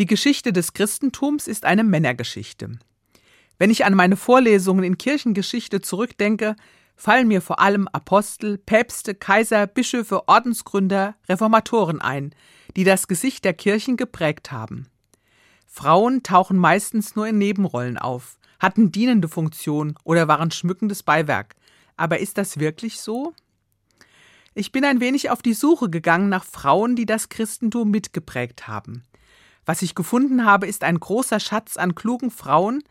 Die Geschichte des Christentums ist eine Männergeschichte. Wenn ich an meine Vorlesungen in Kirchengeschichte zurückdenke, fallen mir vor allem Apostel, Päpste, Kaiser, Bischöfe, Ordensgründer, Reformatoren ein, die das Gesicht der Kirchen geprägt haben. Frauen tauchen meistens nur in Nebenrollen auf, hatten dienende Funktion oder waren schmückendes Beiwerk. Aber ist das wirklich so? Ich bin ein wenig auf die Suche gegangen nach Frauen, die das Christentum mitgeprägt haben. Was ich gefunden habe, ist ein großer Schatz an klugen Frauen,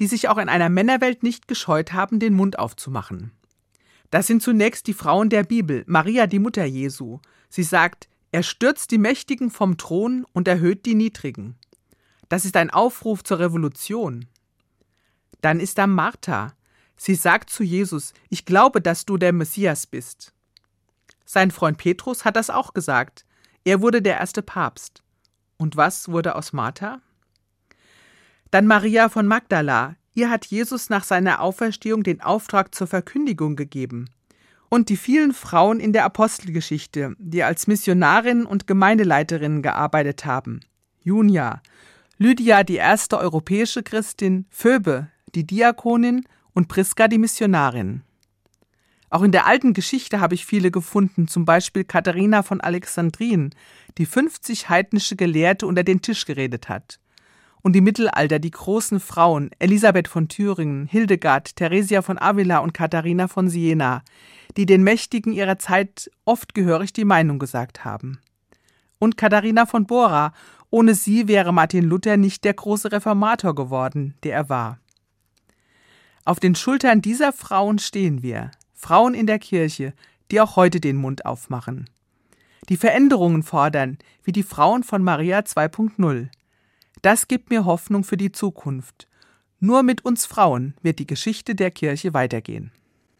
die sich auch in einer Männerwelt nicht gescheut haben, den Mund aufzumachen. Das sind zunächst die Frauen der Bibel, Maria die Mutter Jesu. Sie sagt, er stürzt die Mächtigen vom Thron und erhöht die Niedrigen. Das ist ein Aufruf zur Revolution. Dann ist da Martha. Sie sagt zu Jesus, ich glaube, dass du der Messias bist. Sein Freund Petrus hat das auch gesagt. Er wurde der erste Papst. Und was wurde aus Martha? Dann Maria von Magdala. Ihr hat Jesus nach seiner Auferstehung den Auftrag zur Verkündigung gegeben. Und die vielen Frauen in der Apostelgeschichte, die als Missionarinnen und Gemeindeleiterinnen gearbeitet haben. Junia, Lydia, die erste europäische Christin, Phoebe, die Diakonin und Priska, die Missionarin. Auch in der alten Geschichte habe ich viele gefunden, zum Beispiel Katharina von Alexandrien, die 50 heidnische Gelehrte unter den Tisch geredet hat und im Mittelalter die großen Frauen Elisabeth von Thüringen, Hildegard, Theresia von Avila und Katharina von Siena, die den Mächtigen ihrer Zeit oft gehörig die Meinung gesagt haben. Und Katharina von Bora, ohne sie wäre Martin Luther nicht der große Reformator geworden, der er war. Auf den Schultern dieser Frauen stehen wir, Frauen in der Kirche, die auch heute den Mund aufmachen. Die Veränderungen fordern, wie die Frauen von Maria 2.0. Das gibt mir Hoffnung für die Zukunft. Nur mit uns Frauen wird die Geschichte der Kirche weitergehen.